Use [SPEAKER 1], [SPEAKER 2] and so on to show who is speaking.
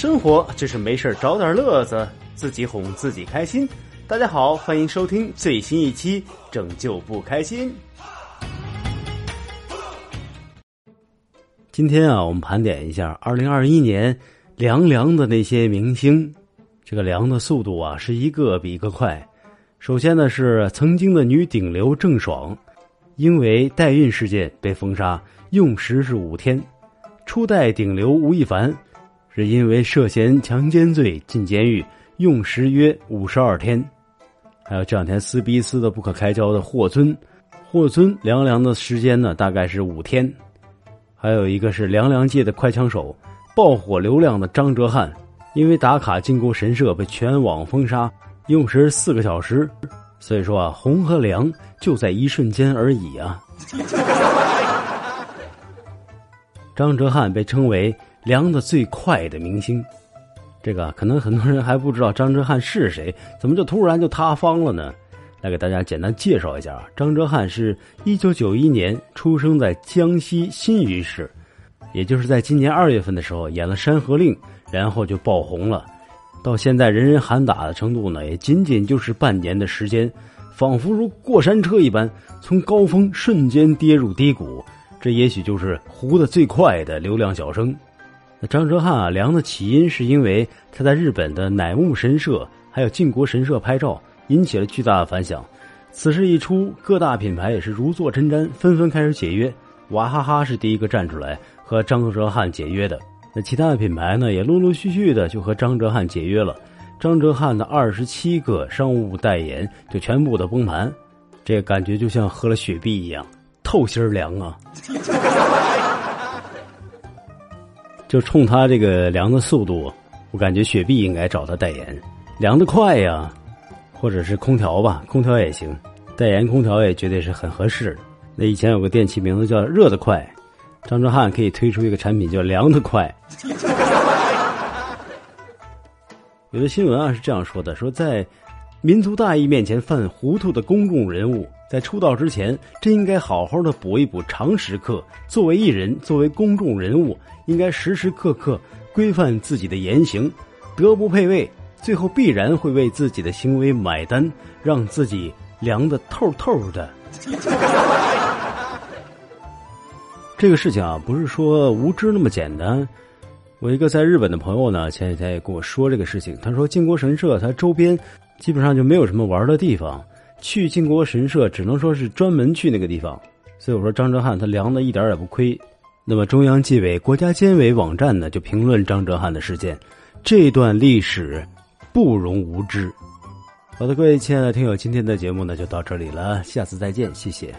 [SPEAKER 1] 生活就是没事找点乐子，自己哄自己开心。大家好，欢迎收听最新一期《拯救不开心》。今天啊，我们盘点一下二零二一年凉凉的那些明星。这个凉的速度啊，是一个比一个快。首先呢，是曾经的女顶流郑爽，因为代孕事件被封杀，用时是五天。初代顶流吴亦凡。是因为涉嫌强奸罪进监狱，用时约五十二天。还有这两天撕逼撕的不可开交的霍尊，霍尊凉凉的时间呢，大概是五天。还有一个是凉凉界的快枪手，爆火流量的张哲瀚，因为打卡靖国神社被全网封杀，用时四个小时。所以说啊，红和凉就在一瞬间而已啊。张哲瀚被称为。凉的最快的明星，这个可能很多人还不知道张哲瀚是谁，怎么就突然就塌方了呢？来给大家简单介绍一下啊，张哲瀚是一九九一年出生在江西新余市，也就是在今年二月份的时候演了《山河令》，然后就爆红了，到现在人人喊打的程度呢，也仅仅就是半年的时间，仿佛如过山车一般，从高峰瞬间跌入低谷，这也许就是糊的最快的流量小生。那张哲瀚啊，凉的起因是因为他在日本的乃木神社还有靖国神社拍照，引起了巨大的反响。此事一出，各大品牌也是如坐针毡，纷纷开始解约。娃哈哈是第一个站出来和张哲瀚解约的。那其他的品牌呢，也陆陆续续的就和张哲瀚解约了。张哲瀚的二十七个商务代言就全部的崩盘，这感觉就像喝了雪碧一样，透心凉啊！就冲他这个凉的速度，我感觉雪碧应该找他代言，凉的快呀，或者是空调吧，空调也行，代言空调也绝对是很合适的。那以前有个电器名字叫热的快，张哲瀚可以推出一个产品叫凉的快。有的新闻啊是这样说的：说在民族大义面前犯糊涂的公众人物，在出道之前真应该好好的补一补常识课。作为艺人，作为公众人物。应该时时刻刻规范自己的言行，德不配位，最后必然会为自己的行为买单，让自己凉的透透的。这个事情啊，不是说无知那么简单。我一个在日本的朋友呢，前几天也跟我说这个事情。他说靖国神社它周边基本上就没有什么玩的地方，去靖国神社只能说是专门去那个地方。所以我说张哲瀚他凉的一点也不亏。那么，中央纪委国家监委网站呢，就评论张哲瀚的事件，这段历史不容无知。好的，各位亲爱的听友，今天的节目呢就到这里了，下次再见，谢谢。